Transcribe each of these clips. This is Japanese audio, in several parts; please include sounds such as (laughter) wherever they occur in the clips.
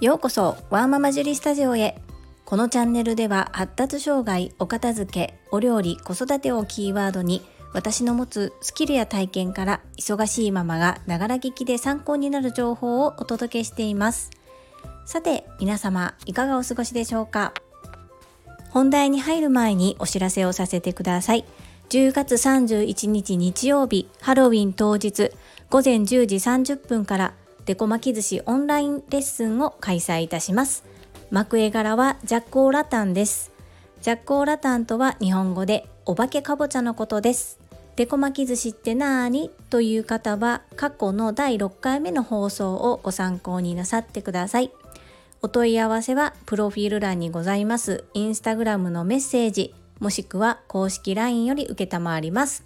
ようこそワーママジュリスタジオへ。このチャンネルでは発達障害お片付けお料理子育てをキーワードに私の持つスキルや体験から忙しいママがながら聞きで参考になる情報をお届けしています。さて皆様いかがお過ごしでしょうか？本題に入る前にお知らせをさせてください。10月31日日曜日ハロウィン当日午前10時30分からデコ巻き寿司オンラインレッスンを開催いたします。幕絵柄はジャッコーラタンです。ジャッコーラタンとは日本語でお化けかぼちゃのことです。デコ巻き寿司ってなーにという方は過去の第6回目の放送をご参考になさってください。お問い合わせはプロフィール欄にございますインスタグラムのメッセージもしくは公式 LINE より受けたまわります。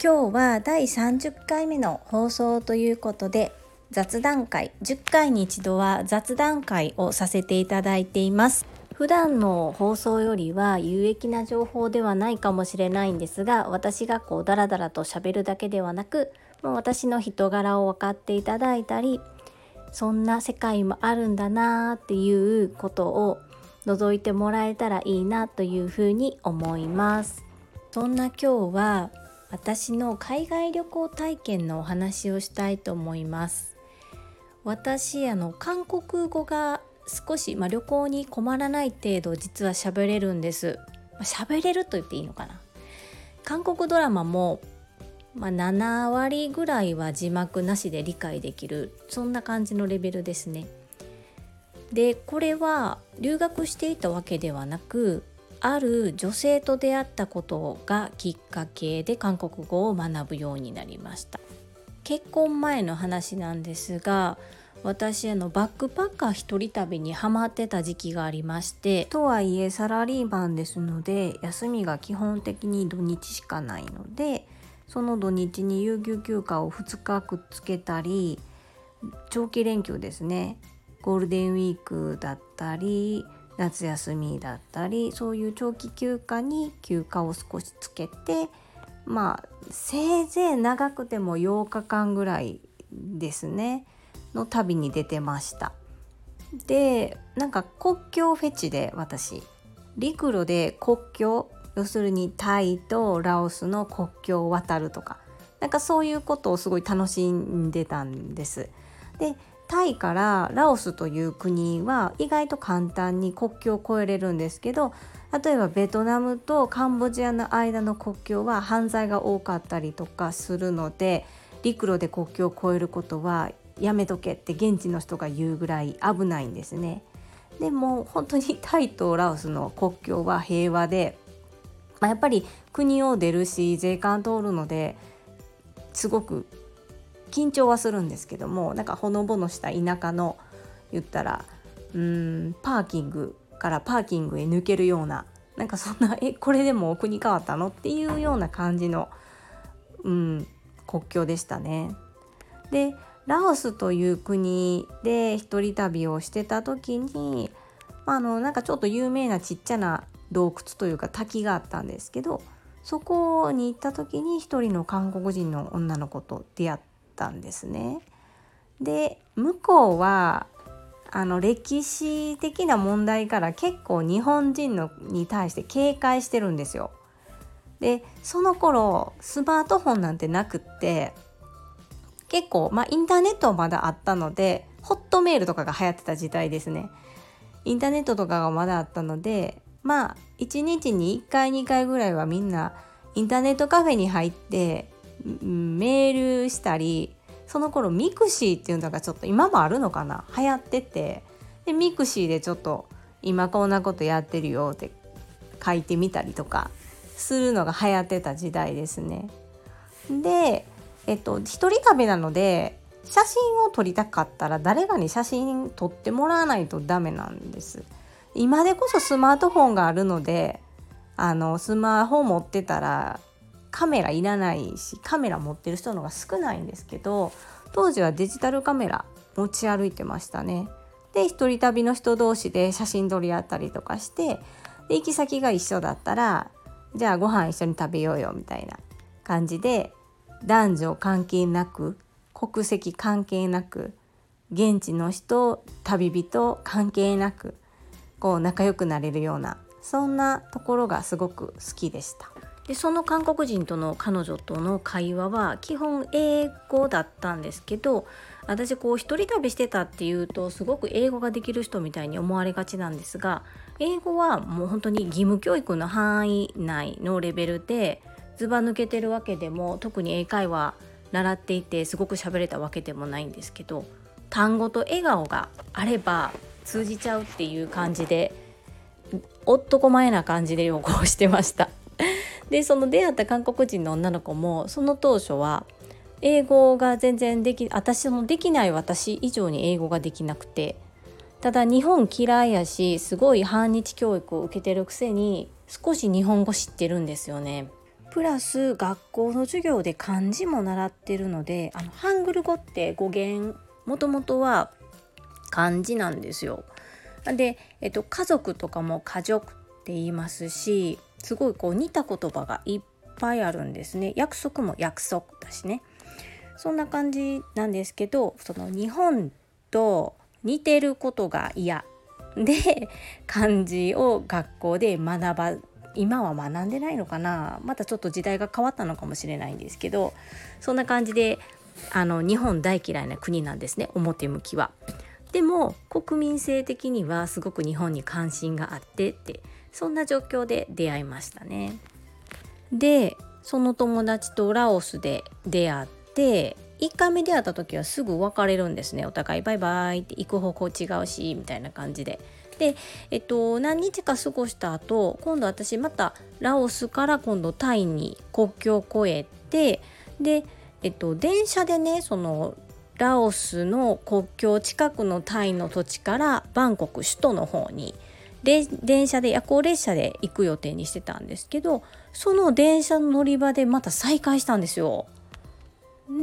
今日は第30回目の放送ということで雑談会10回に一度は雑談会をさせていただいています。普段の放送よりは有益な情報ではないかもしれないんですが私がこうダラダラと喋るだけではなくもう私の人柄を分かっていただいたりそんな世界もあるんだなっていうことを覗いてもらえたらいいなというふうに思います。そんな今日は私の海外旅行体験のお話をしたいと思います。私あの韓国語が少し、まあ、旅行に困らない程度実は喋れるんです。喋、まあ、れると言っていいのかな。韓国ドラマも、まあ、7割ぐらいは字幕なしで理解できる。そんな感じのレベルですね。でこれは留学していたわけではなくある女性と出会ったことがきっかけで韓国語を学ぶようになりました。結婚前の話なんですが私あのバックパッカー一人旅にハマってた時期がありましてとはいえサラリーマンですので休みが基本的に土日しかないのでその土日に有給休暇を2日くっつけたり長期連休ですねゴールデンウィークだったり夏休みだったりそういう長期休暇に休暇を少しつけてまあせいぜい長くても8日間ぐらいですね。の旅に出てました。でなんか国境フェチで私陸路で国境要するにタイとラオスの国境を渡るとかなんかそういうことをすごい楽しんでたんです。でタイからラオスという国は意外と簡単に国境を越えれるんですけど例えばベトナムとカンボジアの間の国境は犯罪が多かったりとかするので陸路で国境を越えることはやめとけって現地の人が言うぐらい危ないんですね。でも本当にタイとラオスの国境は平和で、まあ、やっぱり国を出るし税関通るのですごく緊張はするんですけどもなんかほのぼのした田舎の言ったらうんパーキングからパーキングへ抜けるようななんかそんなえこれでも国変わったのっていうような感じの、うん、国境でしたね。でラオスという国で一人旅をしてた時に、あのなんかちょっと有名なちっちゃな洞窟というか滝があったんですけどそこに行った時に一人の韓国人の女の子と出会ってたんですね。で向こうはあの歴史的な問題から結構日本人のに対して警戒してるんですよ。でその頃スマートフォンなんてなくって結構、まあ、インターネットはまだあったのでホットメールとかが流行ってた時代ですね。インターネットとかがまだあったのでまあ1日に1回2回ぐらいはみんなインターネットカフェに入ってメールしたりその頃ミクシーっていうのがちょっと今もあるのかな？流行っててでミクシーでちょっと今こんなことやってるよって書いてみたりとかするのが流行ってた時代ですね。で、えっと、一人旅なので写真を撮りたかったら誰かに写真撮ってもらわないとダメなんです。今でこそスマートフォンがあるのであのスマホ持ってたらカメラいらないしカメラ持ってる人の方が少ないんですけど当時はデジタルカメラ持ち歩いてましたね。で一人旅の人同士で写真撮り合ったりとかしてで行き先が一緒だったらじゃあご飯一緒に食べようよみたいな感じで男女関係なく国籍関係なく現地の人旅人関係なくこう仲良くなれるようなそんなところがすごく好きでした。でその韓国人との彼女との会話は基本英語だったんですけど私こう一人旅してたっていうとすごく英語ができる人みたいに思われがちなんですが英語はもう本当に義務教育の範囲内のレベルでずば抜けてるわけでも特に英会話習っていてすごく喋れたわけでもないんですけど単語と笑顔があれば通じちゃうっていう感じで男前な感じで旅行してました。でその出会った韓国人の女の子もその当初は英語が全然でき私のできない私以上に英語ができなくてただ日本嫌いやしすごい反日教育を受けてるくせに少し日本語知ってるんですよね。プラス学校の授業で漢字も習ってるのであのハングル語って語源もともとは漢字なんですよ。で、えっと、家族とかも家族って言いますしすごいこう似た言葉がいっぱいあるんですね。約束も約束だしね。そんな感じなんですけどその日本と似てることが嫌 (laughs) で漢字を学校で学ば今は学んでないのかなまたちょっと時代が変わったのかもしれないんですけどそんな感じであの日本大嫌いな国なんですね表向きは。でも国民性的にはすごく日本に関心があってってそんな状況で出会いましたね。でその友達とラオスで出会って1回目出会った時はすぐ別れるんですねお互いバイバイって行く方向違うしみたいな感じで。で、えっと、何日か過ごした後今度私またラオスから今度タイに国境を越えてで、えっと、電車でねそのラオスの国境近くのタイの土地からバンコク首都の方に電車で夜行列車で行く予定にしてたんですけどその電車の乗り場でまた再会したんですよ。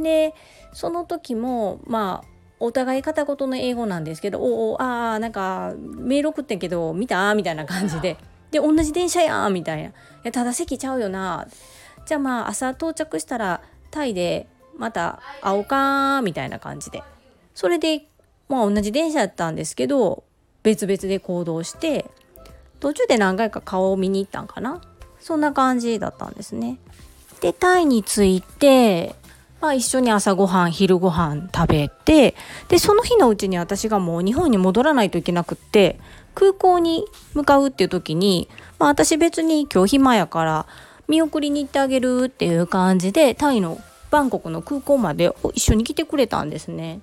でその時もまあお互い片言の英語なんですけど「おおあーなんかメール送ってんけど見た?」みたいな感じで「で同じ電車やん」みたいな「ただ席ちゃうよな」じゃあまあ朝到着したらタイでまた会おうかみたいな感じでそれでまあ同じ電車やったんですけど別々で行動して途中で何回か顔を見に行ったんかな？そんな感じだったんですね。でタイに着いてまあ、一緒に朝ごはん昼ごはん食べてでその日のうちに私がもう日本に戻らないといけなくって空港に向かうっていう時に、まあ、私別に今日暇やから見送りに行ってあげるっていう感じでタイのバンコクの空港まで一緒に来てくれたんですね。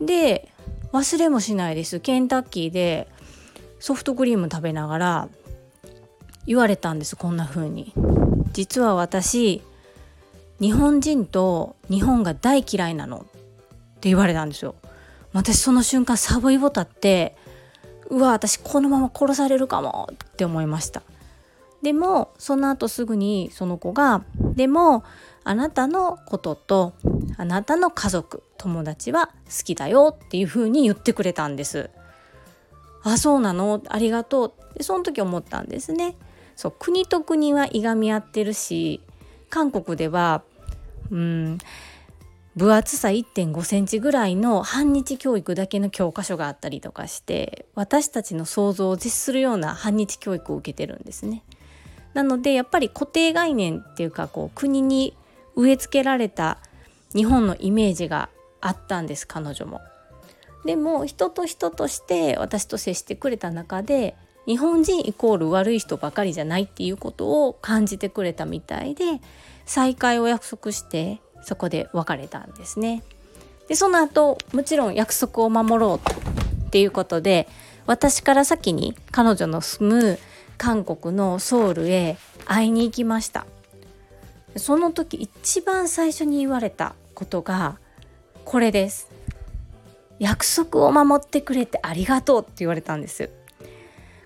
で忘れもしないですケンタッキーでソフトクリーム食べながら言われたんですこんな風に。実は私日本人と日本が大嫌いなのって言われたんですよ。私その瞬間サボイボタってうわ私このまま殺されるかもって思いましたでもその後すぐにその子が「でもあなたのこととあなたの家族友達は好きだよ」っていう風に言ってくれたんです。あそうなの？ありがとう。でその時思ったんですね。そう国と国はいがみ合ってるし韓国ではうん分厚さ1.5センチぐらいの反日教育だけの教科書があったりとかして私たちの想像を絶するような反日教育を受けてるんですね。なのでやっぱり固定概念っていうかこう国に植え付けられた日本のイメージがあったんです彼女も。でも人と人として私と接してくれた中で日本人イコール悪い人ばかりじゃないっていうことを感じてくれたみたいで再会を約束してそこで別れたんですね。でその後もちろん約束を守ろうっていうことで私から先に彼女の住む韓国のソウルへ会いに行きましたその時一番最初に言われたことがこれです。約束を守ってくれてありがとうって言われたんです。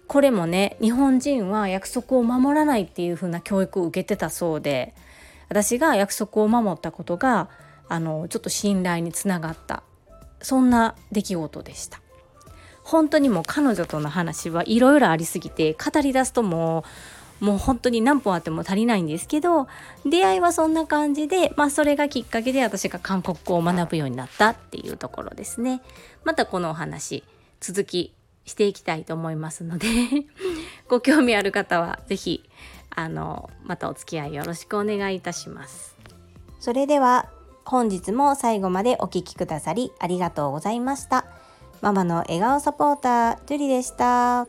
これもね日本人は約束を守らないっていう風な教育を受けてたそうで私が約束を守ったことがあのちょっと信頼につながった。そんな出来事でした。本当にもう彼女との話はいろいろありすぎて語り出すともうもう本当に何本あっても足りないんですけど出会いはそんな感じで、まあ、それがきっかけで私が韓国語を学ぶようになったっていうところですね。またこのお話続きしていきたいと思いますので (laughs) ご興味ある方は是非あのまたお付き合いよろしくお願いいたします。それでは本日も最後までお聴きくださりありがとうございました。ママの笑顔サポーター、ジュリでした。